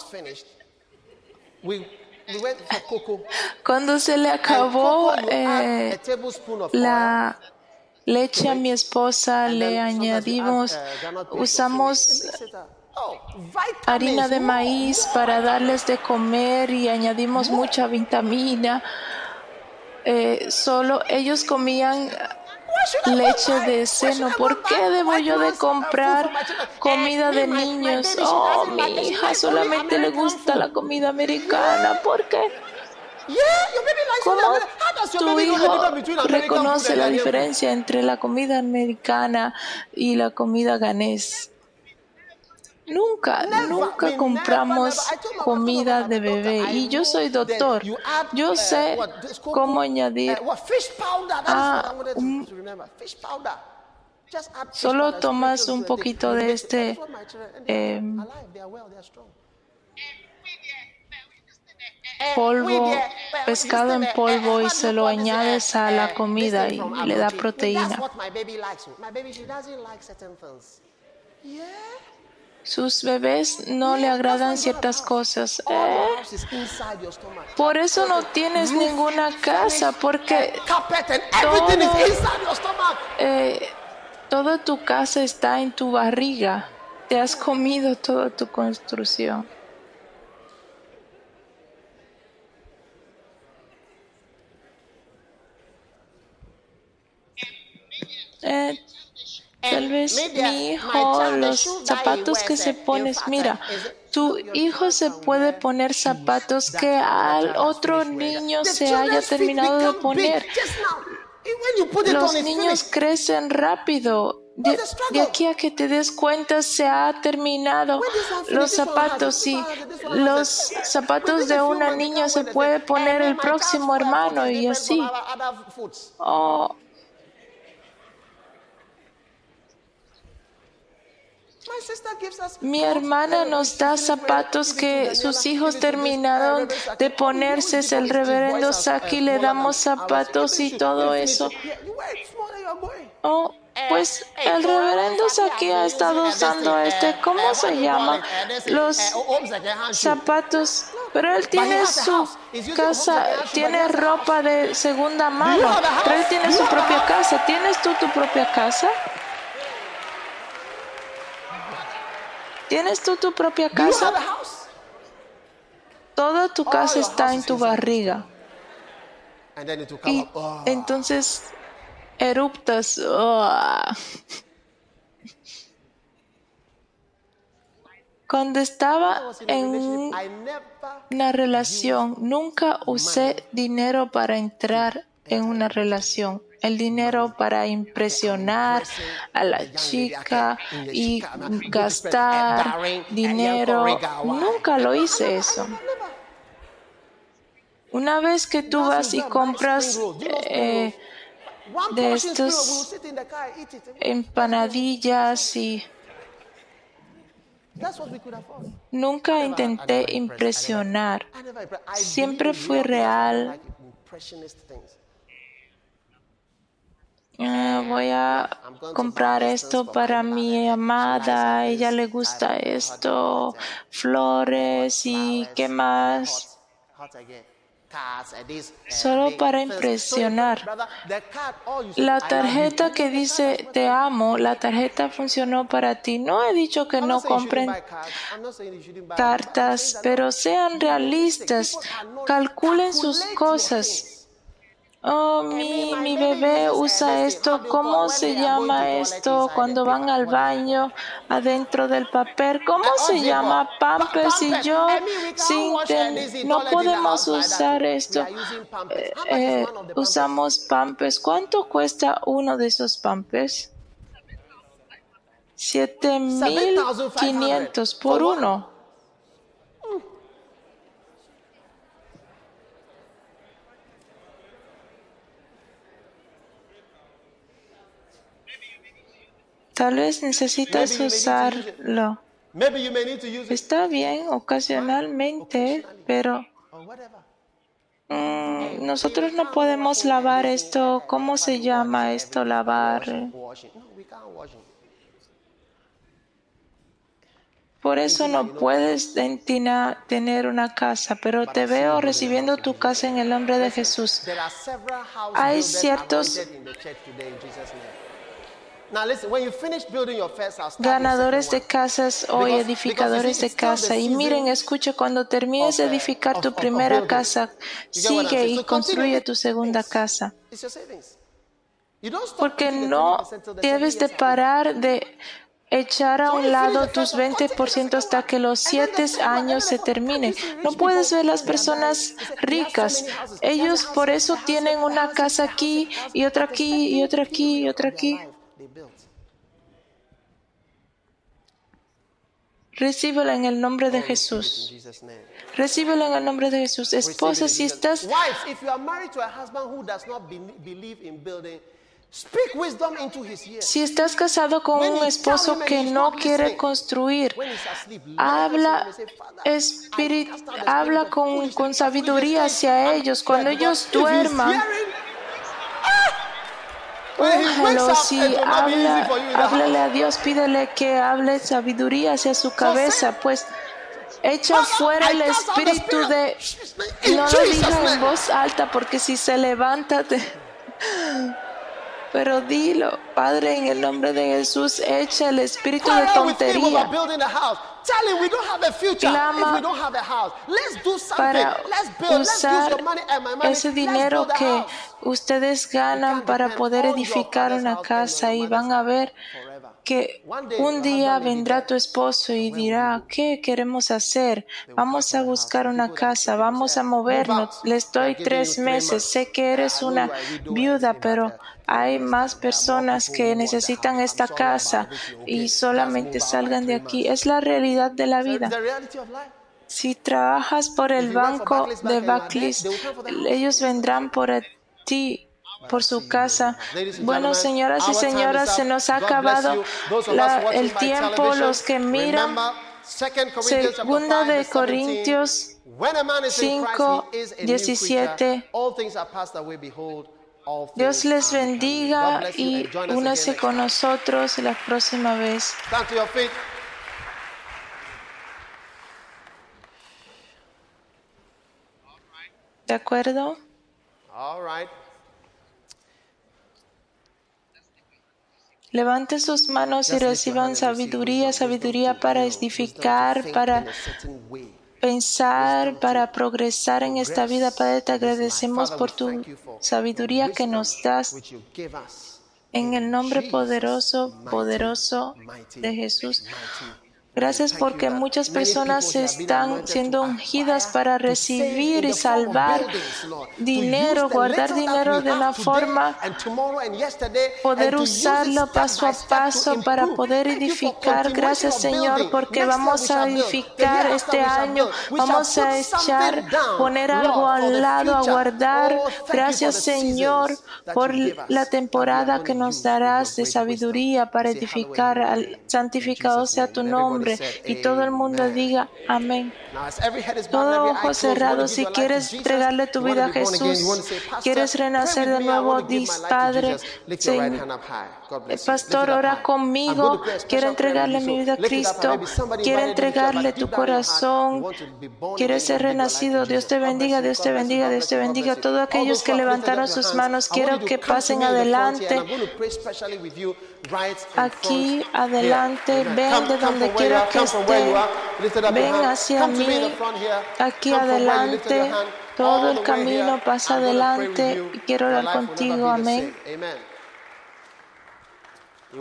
cuando se le acabó eh, la leche a mi esposa, le añadimos, usamos oh, harina de maíz para darles de comer y añadimos mucha vitamina. Eh, solo ellos comían leche de seno. ¿Por qué debo yo de comprar comida de niños? Oh, mi hija solamente le gusta la comida americana. ¿Por qué? ¿Cómo tu hijo reconoce la diferencia entre la comida americana y la comida ganés? Nunca, nunca compramos comida de bebé. Y yo soy doctor. Yo sé cómo añadir a Solo tomas un poquito de este eh, polvo, pescado en polvo y se lo añades a la comida y le da proteína. Sus bebés no le agradan ciertas cosas. ¿eh? Por eso no tienes ninguna casa, porque eh, toda tu casa está en tu barriga. Te has comido toda tu construcción. Eh, Tal vez mi hijo, los zapatos que se pones, mira, tu hijo se puede poner zapatos que al otro niño se haya terminado de poner. Los niños crecen rápido. De, aquí a que te des cuenta se ha terminado. Los zapatos y los zapatos de una niña se puede poner el próximo hermano y así. Oh, Mi hermana nos da zapatos que sus hijos terminaron de ponerse. El reverendo Saki le damos zapatos y todo eso. Oh, pues el reverendo Saki ha estado usando este, ¿cómo se llama? Los zapatos. Pero él tiene su casa, tiene ropa de segunda mano, pero él tiene su propia casa. ¿Tienes tú tu propia casa? ¿Tienes tú tu propia casa? Toda tu casa está en tu barriga. Y oh. entonces eruptas. Oh. Cuando estaba en una relación, nunca usé dinero para entrar en una relación el dinero para impresionar a la chica y gastar dinero. Nunca lo hice eso. Una vez que tú vas y compras eh, de estos empanadillas y nunca intenté impresionar. Siempre fui real Ah, voy a comprar esto para mi amada, ella le gusta esto, flores y qué más. solo para impresionar. La tarjeta que dice te amo, la tarjeta funcionó para ti. No he dicho que no compren cartas, pero sean realistas, calculen sus cosas. Oh, mi, mi bebé usa esto. ¿Cómo se llama esto cuando van al baño adentro del papel? ¿Cómo se llama Pampers? Y yo, sin no podemos usar esto. Eh, eh, usamos Pampers. ¿Cuánto cuesta uno de esos Pampers? 7500 por uno. Tal vez necesitas usarlo. Está bien ocasionalmente, pero mm, nosotros no podemos lavar esto. ¿Cómo se llama esto, lavar? Por eso no puedes tener una casa, pero te veo recibiendo tu casa en el nombre de Jesús. Hay ciertos ganadores de casas o edificadores de casa. Y miren, escucha, cuando termines de edificar tu primera casa, sigue y construye tu segunda casa. Porque no debes de parar de echar a un lado tus 20% hasta que los siete años se terminen. No puedes ver las personas ricas. Ellos por eso tienen una casa aquí y otra aquí y otra aquí y otra aquí. Recíbela en el nombre de Jesús. Recíbela en el nombre de Jesús. Esposa, si estás si estás casado con un esposo que no quiere construir, habla, habla con, con sabiduría hacia ellos. Cuando ellos duerman, Úngelo, si habla, háblale a Dios, pídele que hable sabiduría hacia su cabeza, pues echa fuera el espíritu de... No lo diga en voz alta, porque si se levanta, pero dilo, Padre, en el nombre de Jesús, echa el espíritu de tontería. Clama para usar ese dinero que ustedes ganan para poder edificar una casa y van a ver que un día vendrá tu esposo y dirá, ¿qué queremos hacer? Vamos a buscar una casa, vamos a movernos, les doy tres meses, sé que eres una viuda, pero hay más personas que necesitan esta casa y solamente salgan de aquí. Es la realidad de la vida. Si trabajas por el banco de Backlist, ellos vendrán por ti por su casa. Bueno, señoras y señoras, se nos ha acabado el tiempo. Los que miran, segunda de Corintios 5, 17. Dios les bendiga y únase con nosotros la próxima vez. ¿De acuerdo? Levanten sus manos y reciban sabiduría, sabiduría para edificar, para pensar, para progresar en esta vida. Padre, te agradecemos por tu sabiduría que nos das. En el nombre poderoso, poderoso de Jesús. Gracias porque muchas personas están siendo ungidas para recibir y salvar dinero, guardar dinero de una forma, poder usarlo paso a paso para poder edificar. Gracias Señor porque vamos a edificar este año, vamos a echar, poner algo al lado, a guardar. Gracias Señor por la temporada que nos darás de sabiduría para edificar. Santificado sea tu nombre nombre. Y todo el mundo diga amén. Todo ojo cerrado, si quieres entregarle tu vida a Jesús, quieres renacer de nuevo, dice Padre, Pastor, ora conmigo, quiero entregarle mi vida a Cristo, quiero entregarle tu corazón, quieres ser renacido. Dios te bendiga, Dios te bendiga, Dios te bendiga. Todos aquellos que levantaron sus manos, quiero que pasen adelante. Aquí adelante, ven de donde quiera que estén, ven hacia mí, aquí adelante, todo el camino pasa adelante y quiero orar contigo, amén.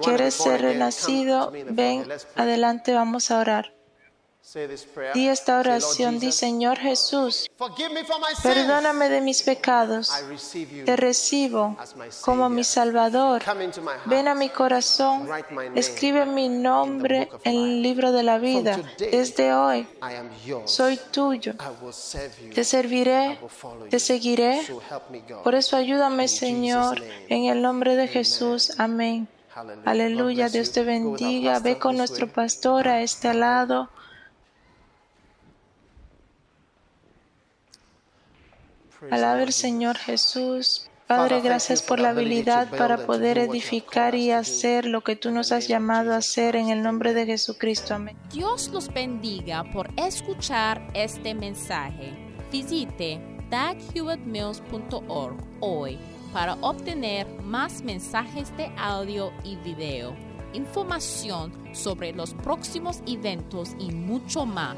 ¿Quieres ser renacido? Ven adelante, vamos a orar. Di esta oración, di Señor Jesús, perdóname de mis pecados, te recibo como mi Salvador, ven a mi corazón, escribe mi nombre en el libro de la vida. Desde hoy. Soy tuyo, te serviré, te seguiré. Por eso ayúdame Señor, en el nombre de Jesús. Amén. Aleluya, Dios te bendiga. Ve con nuestro pastor a este lado. Alabe el Señor Jesús. Padre, gracias por la habilidad para poder edificar y hacer lo que tú nos has llamado a hacer en el nombre de Jesucristo. Amén. Dios los bendiga por escuchar este mensaje. Visite daghewittmills.org hoy para obtener más mensajes de audio y video, información sobre los próximos eventos y mucho más.